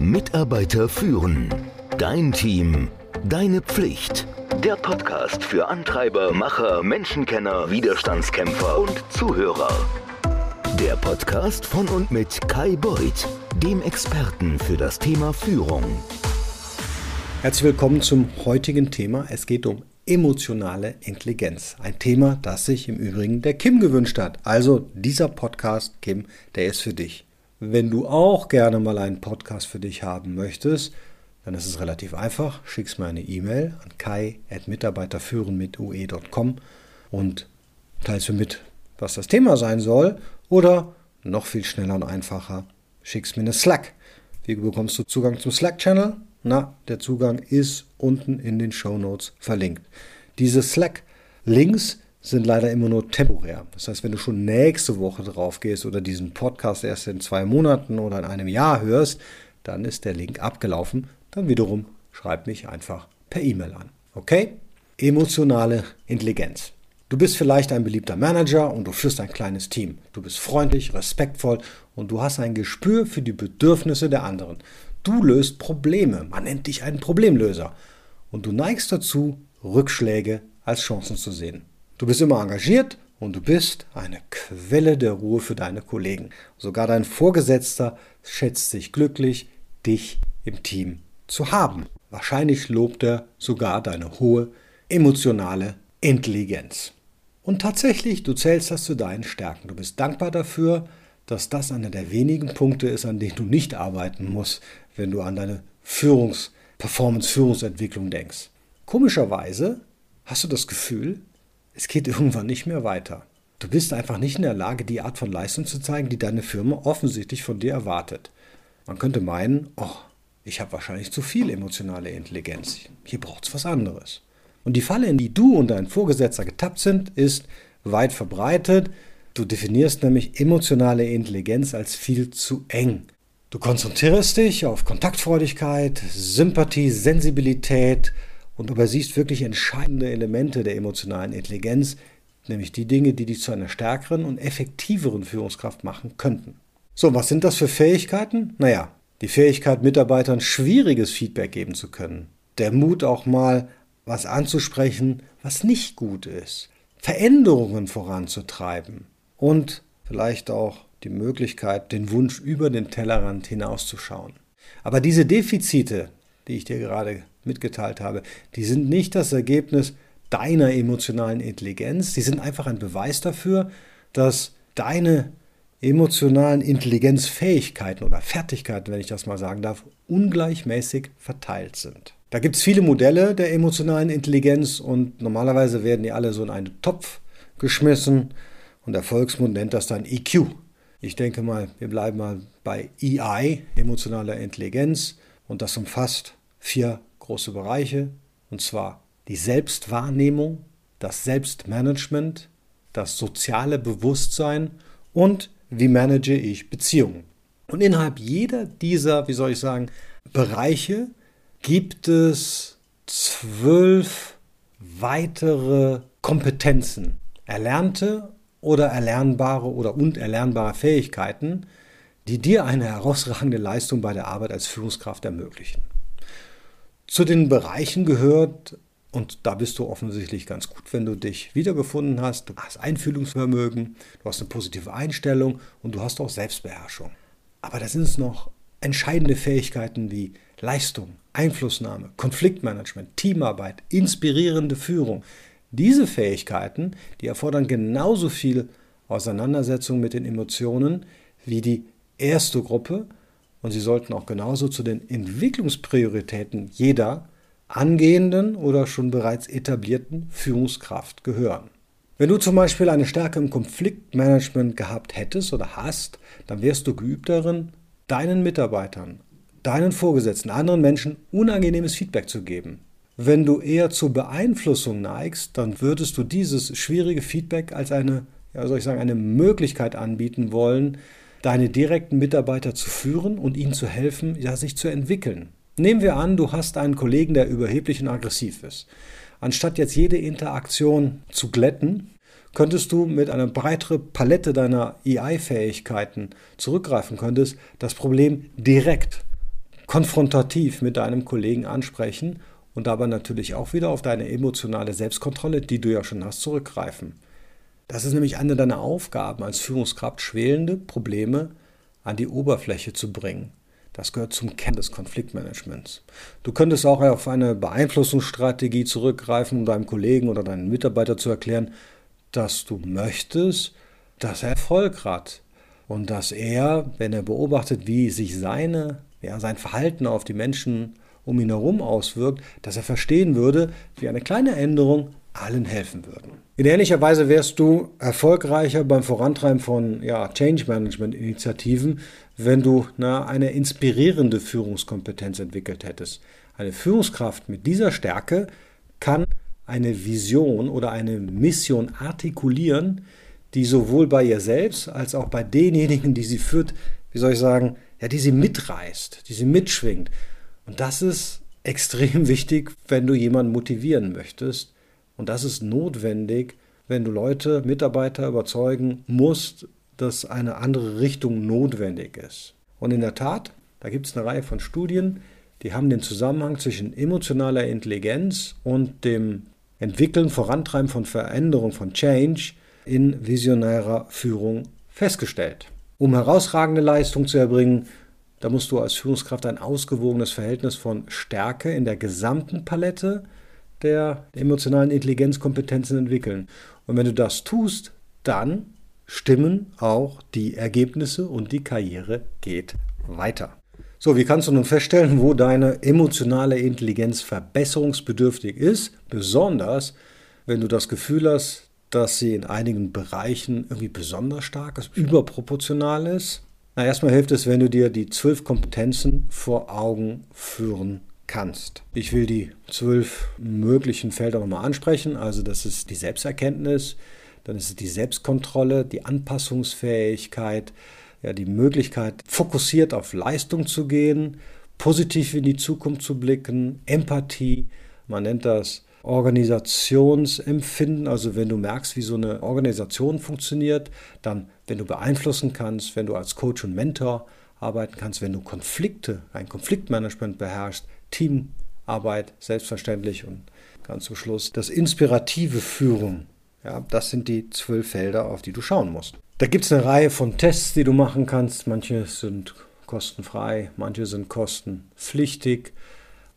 Mitarbeiter führen. Dein Team. Deine Pflicht. Der Podcast für Antreiber, Macher, Menschenkenner, Widerstandskämpfer und Zuhörer. Der Podcast von und mit Kai Beuth, dem Experten für das Thema Führung. Herzlich willkommen zum heutigen Thema. Es geht um emotionale Intelligenz. Ein Thema, das sich im Übrigen der Kim gewünscht hat. Also dieser Podcast, Kim, der ist für dich. Wenn du auch gerne mal einen Podcast für dich haben möchtest, dann ist es relativ einfach. Schickst mir eine E-Mail an kai.mitarbeiterführen mit ue.com und teilst mir mit, was das Thema sein soll. Oder noch viel schneller und einfacher, schickst mir eine Slack. Wie bekommst du Zugang zum Slack-Channel? Na, der Zugang ist unten in den Show Notes verlinkt. Diese Slack-Links sind leider immer nur temporär. Das heißt, wenn du schon nächste Woche drauf gehst oder diesen Podcast erst in zwei Monaten oder in einem Jahr hörst, dann ist der Link abgelaufen. Dann wiederum schreib mich einfach per E-Mail an. Okay? Emotionale Intelligenz. Du bist vielleicht ein beliebter Manager und du führst ein kleines Team. Du bist freundlich, respektvoll und du hast ein Gespür für die Bedürfnisse der anderen. Du löst Probleme. Man nennt dich einen Problemlöser. Und du neigst dazu, Rückschläge als Chancen zu sehen. Du bist immer engagiert und du bist eine Quelle der Ruhe für deine Kollegen. Sogar dein Vorgesetzter schätzt sich glücklich, dich im Team zu haben. Wahrscheinlich lobt er sogar deine hohe emotionale Intelligenz. Und tatsächlich, du zählst das zu deinen Stärken. Du bist dankbar dafür, dass das einer der wenigen Punkte ist, an denen du nicht arbeiten musst, wenn du an deine Führungs-, Performance-Führungsentwicklung denkst. Komischerweise hast du das Gefühl, es geht irgendwann nicht mehr weiter. Du bist einfach nicht in der Lage, die Art von Leistung zu zeigen, die deine Firma offensichtlich von dir erwartet. Man könnte meinen, oh, ich habe wahrscheinlich zu viel emotionale Intelligenz. Hier braucht es was anderes. Und die Falle, in die du und dein Vorgesetzter getappt sind, ist weit verbreitet. Du definierst nämlich emotionale Intelligenz als viel zu eng. Du konzentrierst dich auf Kontaktfreudigkeit, Sympathie, Sensibilität und übersiehst wirklich entscheidende Elemente der emotionalen Intelligenz, nämlich die Dinge, die dich zu einer stärkeren und effektiveren Führungskraft machen könnten. So, was sind das für Fähigkeiten? Naja, die Fähigkeit, Mitarbeitern schwieriges Feedback geben zu können. Der Mut auch mal was anzusprechen, was nicht gut ist. Veränderungen voranzutreiben und vielleicht auch die Möglichkeit, den Wunsch über den Tellerrand hinauszuschauen. Aber diese Defizite, die ich dir gerade mitgeteilt habe, die sind nicht das Ergebnis deiner emotionalen Intelligenz, die sind einfach ein Beweis dafür, dass deine emotionalen Intelligenzfähigkeiten oder Fertigkeiten, wenn ich das mal sagen darf, ungleichmäßig verteilt sind. Da gibt es viele Modelle der emotionalen Intelligenz und normalerweise werden die alle so in einen Topf geschmissen und der Volksmund nennt das dann EQ. Ich denke mal, wir bleiben mal bei EI, emotionaler Intelligenz, und das umfasst vier große Bereiche, und zwar die Selbstwahrnehmung, das Selbstmanagement, das soziale Bewusstsein und wie manage ich Beziehungen. Und innerhalb jeder dieser, wie soll ich sagen, Bereiche gibt es zwölf weitere Kompetenzen, erlernte oder erlernbare oder unerlernbare Fähigkeiten, die dir eine herausragende Leistung bei der Arbeit als Führungskraft ermöglichen. Zu den Bereichen gehört, und da bist du offensichtlich ganz gut, wenn du dich wiedergefunden hast, du hast Einfühlungsvermögen, du hast eine positive Einstellung und du hast auch Selbstbeherrschung. Aber da sind es noch entscheidende Fähigkeiten wie Leistung, Einflussnahme, Konfliktmanagement, Teamarbeit, inspirierende Führung. Diese Fähigkeiten, die erfordern genauso viel Auseinandersetzung mit den Emotionen wie die erste Gruppe und sie sollten auch genauso zu den Entwicklungsprioritäten jeder angehenden oder schon bereits etablierten Führungskraft gehören. Wenn du zum Beispiel eine Stärke im Konfliktmanagement gehabt hättest oder hast, dann wärst du geübt darin, deinen Mitarbeitern, deinen Vorgesetzten, anderen Menschen unangenehmes Feedback zu geben. Wenn du eher zur Beeinflussung neigst, dann würdest du dieses schwierige Feedback als eine, ja, soll ich sagen, eine Möglichkeit anbieten wollen, deine direkten Mitarbeiter zu führen und ihnen zu helfen, ja, sich zu entwickeln. Nehmen wir an, du hast einen Kollegen, der überheblich und aggressiv ist. Anstatt jetzt jede Interaktion zu glätten, könntest du mit einer breiteren Palette deiner EI-Fähigkeiten zurückgreifen könntest, das Problem direkt konfrontativ mit deinem Kollegen ansprechen und dabei natürlich auch wieder auf deine emotionale Selbstkontrolle, die du ja schon hast, zurückgreifen. Das ist nämlich eine deiner Aufgaben als Führungskraft, schwelende Probleme an die Oberfläche zu bringen. Das gehört zum Kern des Konfliktmanagements. Du könntest auch auf eine Beeinflussungsstrategie zurückgreifen, um deinem Kollegen oder deinem Mitarbeiter zu erklären, dass du möchtest, dass er Erfolg hat und dass er, wenn er beobachtet, wie sich seine, ja, sein Verhalten auf die Menschen um ihn herum auswirkt, dass er verstehen würde, wie eine kleine Änderung allen helfen würden. In ähnlicher Weise wärst du erfolgreicher beim Vorantreiben von ja, Change Management Initiativen, wenn du na, eine inspirierende Führungskompetenz entwickelt hättest. Eine Führungskraft mit dieser Stärke kann eine Vision oder eine Mission artikulieren, die sowohl bei ihr selbst als auch bei denjenigen, die sie führt, wie soll ich sagen, ja, die sie mitreißt, die sie mitschwingt. Und das ist extrem wichtig, wenn du jemanden motivieren möchtest. Und das ist notwendig, wenn du Leute, Mitarbeiter überzeugen musst, dass eine andere Richtung notwendig ist. Und in der Tat, da gibt es eine Reihe von Studien, die haben den Zusammenhang zwischen emotionaler Intelligenz und dem Entwickeln, Vorantreiben von Veränderung, von Change in visionärer Führung festgestellt. Um herausragende Leistung zu erbringen, da musst du als Führungskraft ein ausgewogenes Verhältnis von Stärke in der gesamten Palette der emotionalen Intelligenzkompetenzen entwickeln. Und wenn du das tust, dann stimmen auch die Ergebnisse und die Karriere geht weiter. So, wie kannst du nun feststellen, wo deine emotionale Intelligenz verbesserungsbedürftig ist? Besonders, wenn du das Gefühl hast, dass sie in einigen Bereichen irgendwie besonders stark ist, überproportional ist. Na, erstmal hilft es, wenn du dir die zwölf Kompetenzen vor Augen führen kannst. Ich will die zwölf möglichen Felder nochmal ansprechen. Also das ist die Selbsterkenntnis, dann ist es die Selbstkontrolle, die Anpassungsfähigkeit, ja, die Möglichkeit, fokussiert auf Leistung zu gehen, positiv in die Zukunft zu blicken, Empathie, man nennt das Organisationsempfinden, also wenn du merkst, wie so eine Organisation funktioniert, dann, wenn du beeinflussen kannst, wenn du als Coach und Mentor arbeiten kannst, wenn du Konflikte, ein Konfliktmanagement beherrschst, Teamarbeit selbstverständlich und ganz zum Schluss das inspirative Führen. Ja, das sind die zwölf Felder, auf die du schauen musst. Da gibt es eine Reihe von Tests, die du machen kannst. Manche sind kostenfrei, manche sind kostenpflichtig.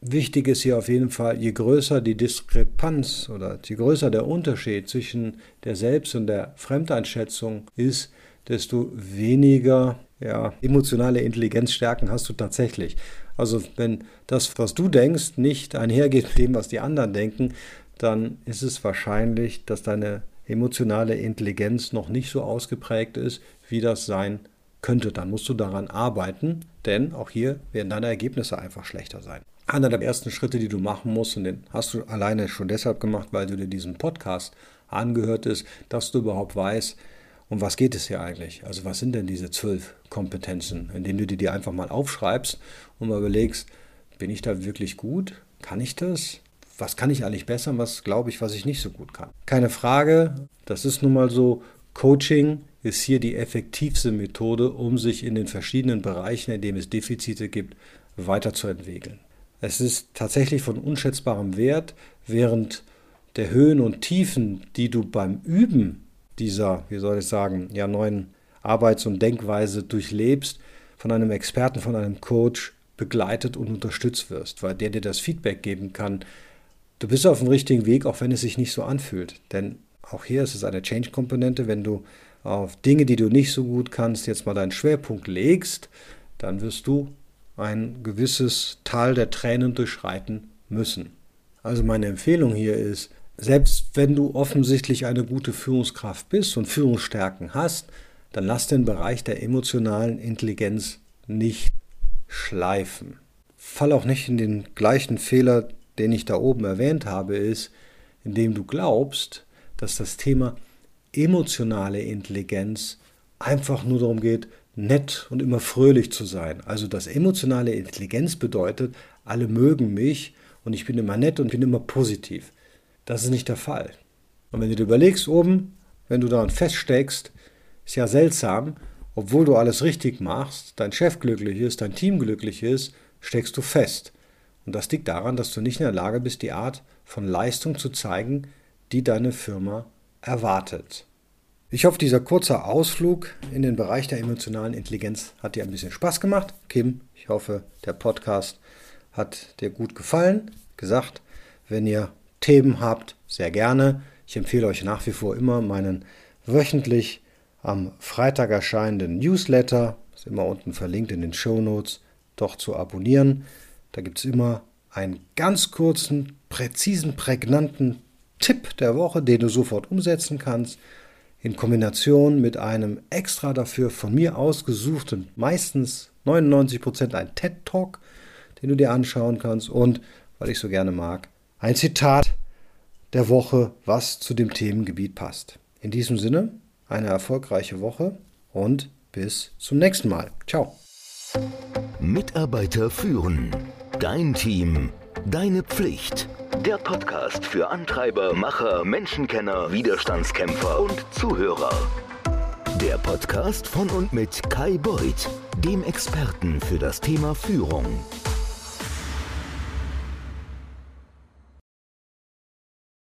Wichtig ist hier auf jeden Fall, je größer die Diskrepanz oder je größer der Unterschied zwischen der Selbst- und der Fremdeinschätzung ist, desto weniger ja, emotionale Intelligenzstärken hast du tatsächlich. Also wenn das, was du denkst, nicht einhergeht mit dem, was die anderen denken, dann ist es wahrscheinlich, dass deine emotionale Intelligenz noch nicht so ausgeprägt ist, wie das sein könnte. Dann musst du daran arbeiten, denn auch hier werden deine Ergebnisse einfach schlechter sein. Einer der ersten Schritte, die du machen musst, und den hast du alleine schon deshalb gemacht, weil du dir diesen Podcast angehört ist, dass du überhaupt weißt, um was geht es hier eigentlich? Also was sind denn diese zwölf Kompetenzen, indem du dir die einfach mal aufschreibst und mal überlegst, bin ich da wirklich gut? Kann ich das? Was kann ich eigentlich besser? Was glaube ich, was ich nicht so gut kann? Keine Frage, das ist nun mal so. Coaching ist hier die effektivste Methode, um sich in den verschiedenen Bereichen, in denen es Defizite gibt, weiterzuentwickeln. Es ist tatsächlich von unschätzbarem Wert, während der Höhen und Tiefen, die du beim Üben dieser, wie soll ich sagen, ja, neuen Arbeits- und Denkweise durchlebst, von einem Experten, von einem Coach begleitet und unterstützt wirst, weil der dir das Feedback geben kann. Du bist auf dem richtigen Weg, auch wenn es sich nicht so anfühlt. Denn auch hier ist es eine Change-Komponente. Wenn du auf Dinge, die du nicht so gut kannst, jetzt mal deinen Schwerpunkt legst, dann wirst du ein gewisses Tal der Tränen durchschreiten müssen. Also meine Empfehlung hier ist, selbst wenn du offensichtlich eine gute Führungskraft bist und Führungsstärken hast, dann lass den Bereich der emotionalen Intelligenz nicht schleifen. Fall auch nicht in den gleichen Fehler, den ich da oben erwähnt habe, ist, indem du glaubst, dass das Thema emotionale Intelligenz einfach nur darum geht, nett und immer fröhlich zu sein. Also dass emotionale Intelligenz bedeutet, alle mögen mich und ich bin immer nett und bin immer positiv. Das ist nicht der Fall. Und wenn du dir überlegst, oben, wenn du daran feststeckst, ist ja seltsam, obwohl du alles richtig machst, dein Chef glücklich ist, dein Team glücklich ist, steckst du fest. Und das liegt daran, dass du nicht in der Lage bist, die Art von Leistung zu zeigen, die deine Firma erwartet. Ich hoffe, dieser kurze Ausflug in den Bereich der emotionalen Intelligenz hat dir ein bisschen Spaß gemacht. Kim, ich hoffe, der Podcast hat dir gut gefallen. Gesagt, wenn ihr Themen habt, sehr gerne. Ich empfehle euch nach wie vor immer meinen wöchentlich am Freitag erscheinenden Newsletter, ist immer unten verlinkt in den Show Notes, doch zu abonnieren. Da gibt es immer einen ganz kurzen, präzisen, prägnanten Tipp der Woche, den du sofort umsetzen kannst in Kombination mit einem extra dafür von mir ausgesuchten, meistens 99% ein TED Talk, den du dir anschauen kannst und, weil ich so gerne mag, ein Zitat der Woche, was zu dem Themengebiet passt. In diesem Sinne, eine erfolgreiche Woche und bis zum nächsten Mal. Ciao. Mitarbeiter führen. Dein Team. Deine Pflicht. Der Podcast für Antreiber, Macher, Menschenkenner, Widerstandskämpfer und Zuhörer. Der Podcast von und mit Kai Beuth, dem Experten für das Thema Führung.